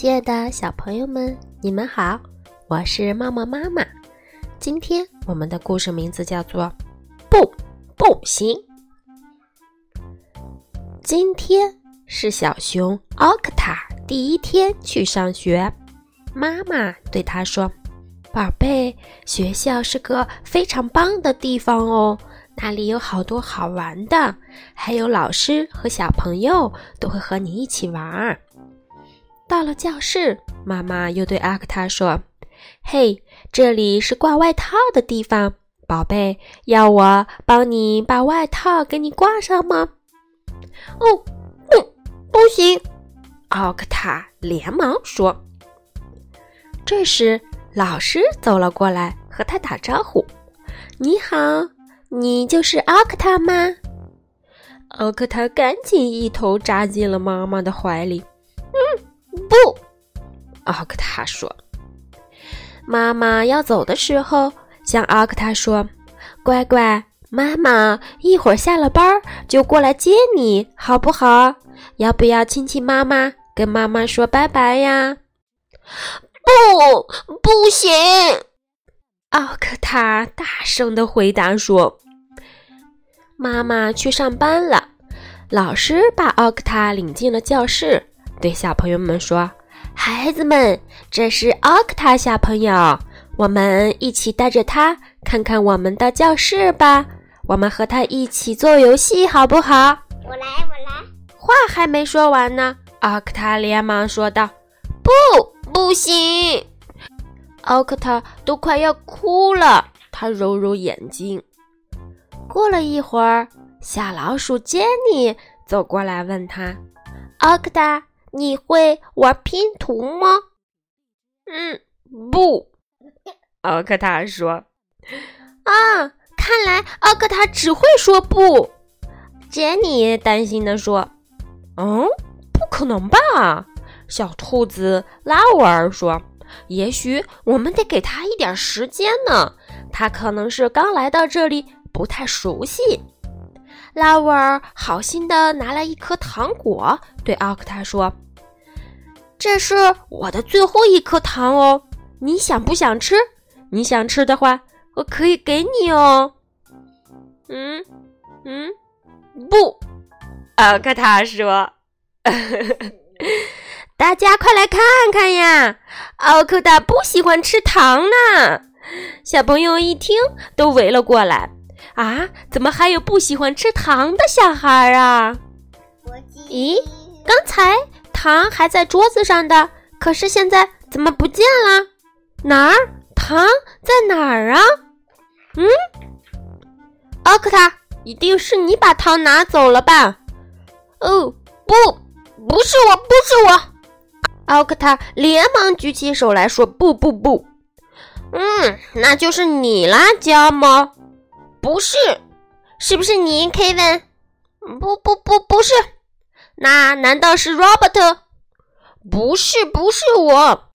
亲爱的小朋友们，你们好，我是茂茂妈妈。今天我们的故事名字叫做《不不行》。今天是小熊奥克塔第一天去上学，妈妈对他说：“宝贝，学校是个非常棒的地方哦，那里有好多好玩的，还有老师和小朋友都会和你一起玩。”到了教室，妈妈又对阿克塔说：“嘿，这里是挂外套的地方，宝贝，要我帮你把外套给你挂上吗？”“哦，不，不行！”奥克塔连忙说。这时，老师走了过来，和他打招呼：“你好，你就是奥克塔吗？”奥克塔赶紧一头扎进了妈妈的怀里。不，奥克塔说：“妈妈要走的时候，向奥克塔说：‘乖乖，妈妈一会儿下了班就过来接你，好不好？要不要亲亲妈妈，跟妈妈说拜拜呀？’”“不，不行！”奥克塔大声的回答说。妈妈去上班了，老师把奥克塔领进了教室。对小朋友们说：“孩子们，这是奥克塔小朋友，我们一起带着他看看我们的教室吧。我们和他一起做游戏，好不好？”“我来，我来。”话还没说完呢，奥克塔连忙说道：“不，不行！”奥克塔都快要哭了，他揉揉眼睛。过了一会儿，小老鼠杰尼走过来问他：“奥克塔。”你会玩拼图吗？嗯，不。奥克塔说：“啊，看来奥克塔只会说不。”杰尼担心的说：“嗯，不可能吧？”小兔子拉沃尔说：“也许我们得给他一点时间呢，他可能是刚来到这里，不太熟悉。”拉沃尔好心的拿来一颗糖果，对奥克塔说：“这是我的最后一颗糖哦，你想不想吃？你想吃的话，我可以给你哦。”“嗯嗯，不。”奥克塔说。“大家快来看看呀，奥克塔不喜欢吃糖呢。”小朋友一听，都围了过来。啊，怎么还有不喜欢吃糖的小孩啊？咦，刚才糖还在桌子上的，可是现在怎么不见了？哪儿？糖在哪儿啊？嗯，奥克塔，一定是你把糖拿走了吧？哦，不，不是我，不是我！奥克塔连忙举起手来说：“不不不，嗯，那就是你啦，加猫。”不是，是不是你，Kevin？不不不，不是。那难道是 Robert？不是，不是我。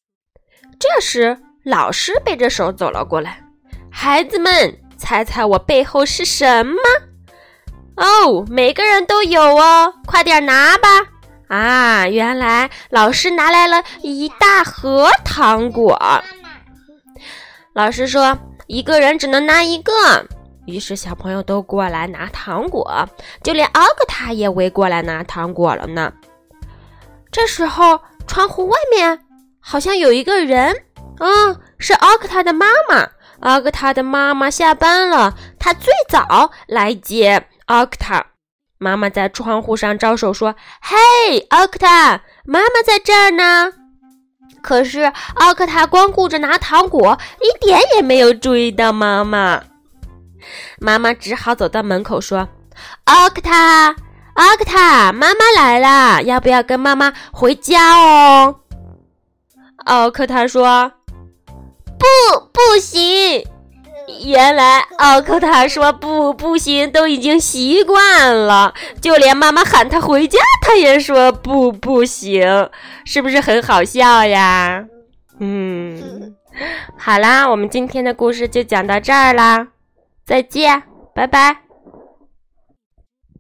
这时，老师背着手走了过来。孩子们，猜猜我背后是什么？哦，每个人都有哦，快点拿吧！啊，原来老师拿来了一大盒糖果。老师说，一个人只能拿一个。于是小朋友都过来拿糖果，就连奥克塔也围过来拿糖果了呢。这时候，窗户外面好像有一个人，嗯，是奥克塔的妈妈。奥克塔的妈妈下班了，她最早来接奥克塔。妈妈在窗户上招手说：“嘿，奥克塔，妈妈在这儿呢。”可是奥克塔光顾着拿糖果，一点也没有注意到妈妈。妈妈只好走到门口说：“奥克塔，奥克塔，妈妈来啦，要不要跟妈妈回家哦？”奥克塔说：“不，不行。”原来奥克塔说“不，不行”都已经习惯了，就连妈妈喊他回家，他也说“不，不行”，是不是很好笑呀？嗯，好啦，我们今天的故事就讲到这儿啦。再见，拜拜。